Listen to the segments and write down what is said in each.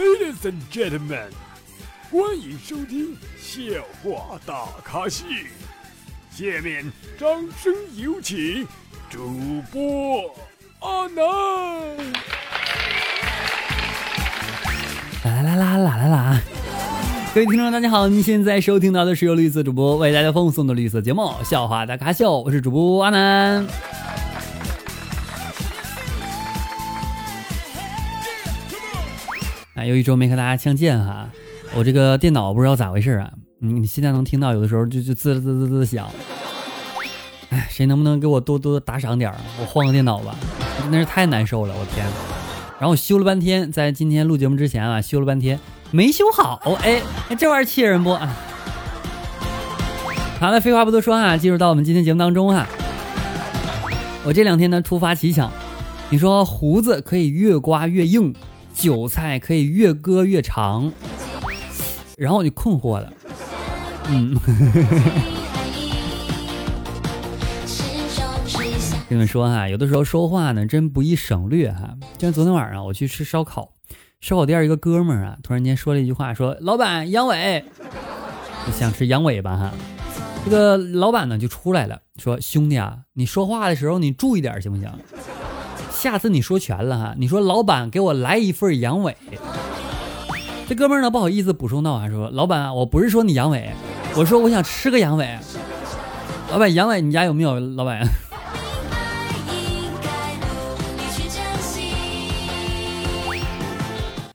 Ladies and gentlemen，欢迎收听笑话大咖秀。下面掌声有请主播阿南。啦啦啦啦啦啦！各位听众，大家好，您现在收听到的是由绿色主播为大家奉送的绿色节目《笑话大咖秀》，我是主播阿南。啊，有一周没和大家相见哈，我这个电脑不知道咋回事啊，你你现在能听到有的时候就就滋滋滋滋响。哎，谁能不能给我多多打赏点儿？我换个电脑吧，真的是太难受了，我天！然后我修了半天，在今天录节目之前啊，修了半天没修好，哎，这玩意儿气人不？好了，废话不多说啊，进入到我们今天节目当中哈。我这两天呢突发奇想，你说胡子可以越刮越硬，韭菜可以越割越长，然后我就困惑了，嗯。跟你们说哈，有的时候说话呢，真不易省略哈。就像昨天晚上我去吃烧烤，烧烤店一个哥们儿啊，突然间说了一句话，说：“老板，羊尾。”想吃羊尾巴哈。这个老板呢就出来了，说：“兄弟啊，你说话的时候你注意点行不行？下次你说全了哈，你说老板给我来一份羊尾。”这哥们儿呢不好意思补充道啊，说：“老板，我不是说你羊尾，我说我想吃个羊尾。老板，羊尾你家有没有？老板。”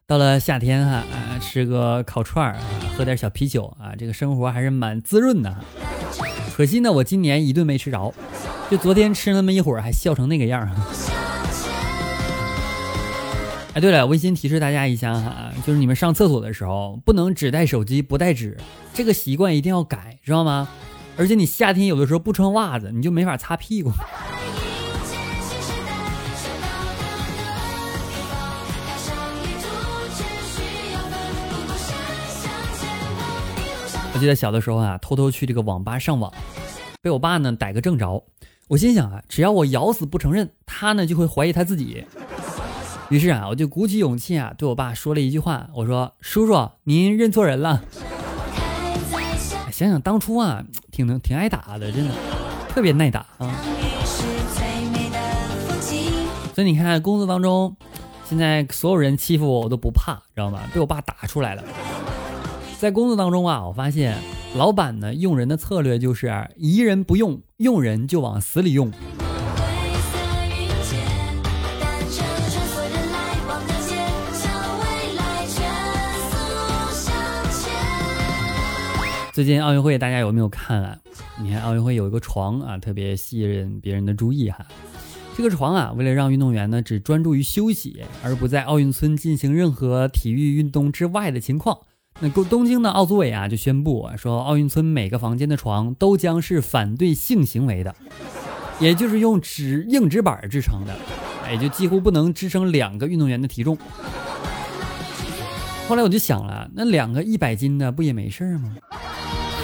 到了夏天哈，吃个烤串儿，喝点小啤酒啊，这个生活还是蛮滋润的。可惜呢，我今年一顿没吃着，就昨天吃那么一会儿，还笑成那个样儿。哎，对了，温馨提示大家一下哈，就是你们上厕所的时候不能只带手机不带纸，这个习惯一定要改，知道吗？而且你夏天有的时候不穿袜子，你就没法擦屁股。我记得小的时候啊，偷偷去这个网吧上网，被我爸呢逮个正着。我心想啊，只要我咬死不承认，他呢就会怀疑他自己。于是啊，我就鼓起勇气啊，对我爸说了一句话，我说：“叔叔，您认错人了。”想想当初啊，挺能挺挨打的，真的特别耐打啊。所以你看，工作当中，现在所有人欺负我，我都不怕，知道吗？被我爸打出来了。在工作当中啊，我发现老板呢用人的策略就是疑人不用，用人就往死里用。最近奥运会大家有没有看啊？你看奥运会有一个床啊，特别吸引别人的注意哈。这个床啊，为了让运动员呢只专注于休息，而不在奥运村进行任何体育运动之外的情况。那东东京的奥组委啊就宣布说，奥运村每个房间的床都将是反对性行为的，也就是用纸硬纸板制成的，也就几乎不能支撑两个运动员的体重。后来我就想了，那两个一百斤的不也没事儿吗？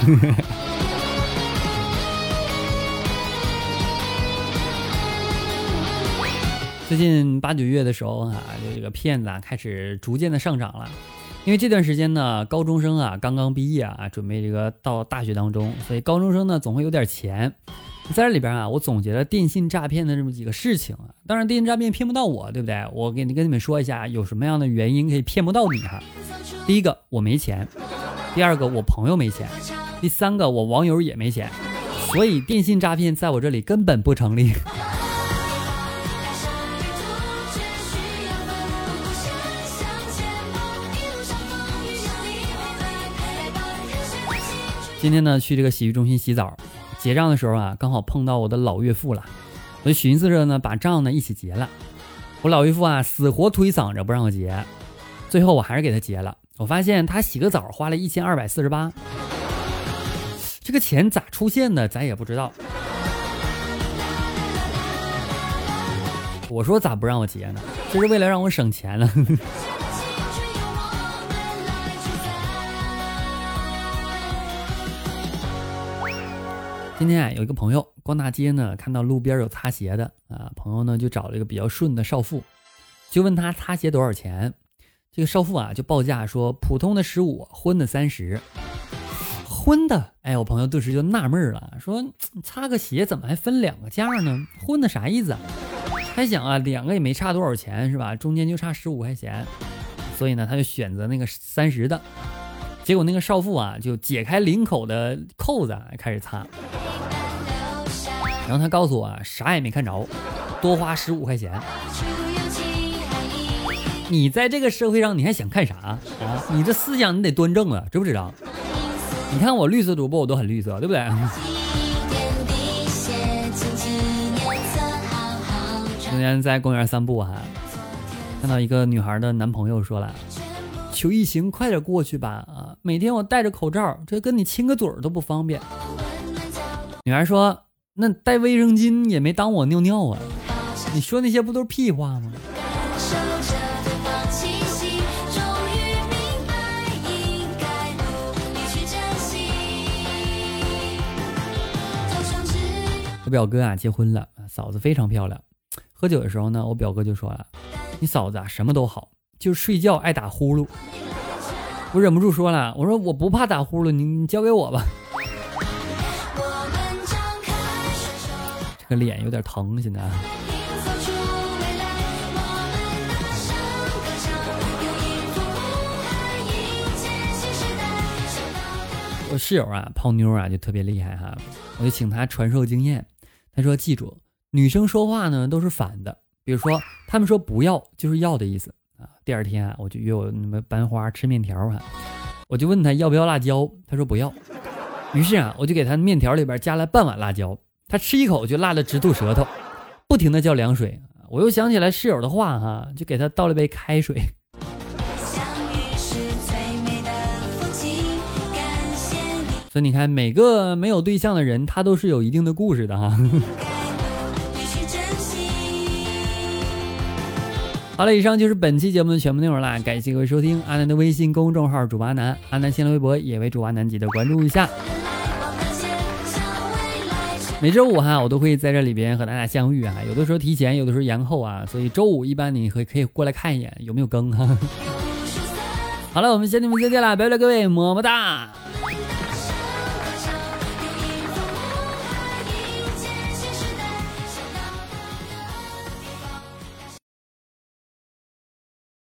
最近八九月的时候啊，这个骗子啊开始逐渐的上涨了。因为这段时间呢，高中生啊刚刚毕业啊，准备这个到大学当中，所以高中生呢总会有点钱。在这里边啊，我总结了电信诈骗的这么几个事情啊。当然，电信诈骗骗不到我，对不对？我给你跟你们说一下，有什么样的原因可以骗不到你哈。第一个，我没钱；第二个，我朋友没钱；第三个，我网友也没钱。所以电信诈骗在我这里根本不成立。今天呢，去这个洗浴中心洗澡，结账的时候啊，刚好碰到我的老岳父了。我就寻思着呢，把账呢一起结了。我老岳父啊，死活推搡着不让我结，最后我还是给他结了。我发现他洗个澡花了一千二百四十八，这个钱咋出现的，咱也不知道。我说咋不让我结呢？这是为了让我省钱了。今天啊，有一个朋友逛大街呢，看到路边有擦鞋的啊，朋友呢就找了一个比较顺的少妇，就问他擦鞋多少钱。这个少妇啊就报价说普通的十五，荤的三十。荤的，哎，我朋友顿时就纳闷了，说擦个鞋怎么还分两个价呢？荤的啥意思啊？还想啊，两个也没差多少钱是吧？中间就差十五块钱，所以呢，他就选择那个三十的。结果那个少妇啊，就解开领口的扣子开始擦。然后他告诉我，啥也没看着，多花十五块钱。你在这个社会上，你还想看啥啊？你这思想你得端正啊，知不知道？你看我绿色主播，我都很绿色，对不对？今天在公园散步哈，看到一个女孩的男朋友说了：“求疫情快点过去吧啊！每天我戴着口罩，这跟你亲个嘴都不方便。”女孩说：“那带卫生巾也没当我尿尿啊！你说那些不都是屁话吗？”表哥啊结婚了，嫂子非常漂亮。喝酒的时候呢，我表哥就说了：“你嫂子啊什么都好，就是睡觉爱打呼噜。”我忍不住说了：“我说我不怕打呼噜，你你交给我吧。”这个脸有点疼，现在。我室友啊泡妞啊就特别厉害哈，我就请他传授经验。说：“记住，女生说话呢都是反的。比如说，他们说不要就是要的意思啊。第二天啊，我就约我那么班花吃面条啊，我就问他要不要辣椒，他说不要。于是啊，我就给他面条里边加了半碗辣椒，他吃一口就辣的直吐舌头，不停的叫凉水。我又想起来室友的话哈，就给他倒了杯开水。所以你看，每个没有对象的人，他都是有一定的故事的哈。好了，以上就是本期节目的全部内容啦，感谢各位收听。阿南的微信公众号主播阿南，阿南新浪微博也为主播阿南，记得关注一下。每周五哈，我都会在这里边和大家相遇啊，有的时候提前，有的时候延后啊，所以周五一般你可可以过来看一眼有没有更哈。好了，我们下期节目再见啦，拜拜各位，么么哒。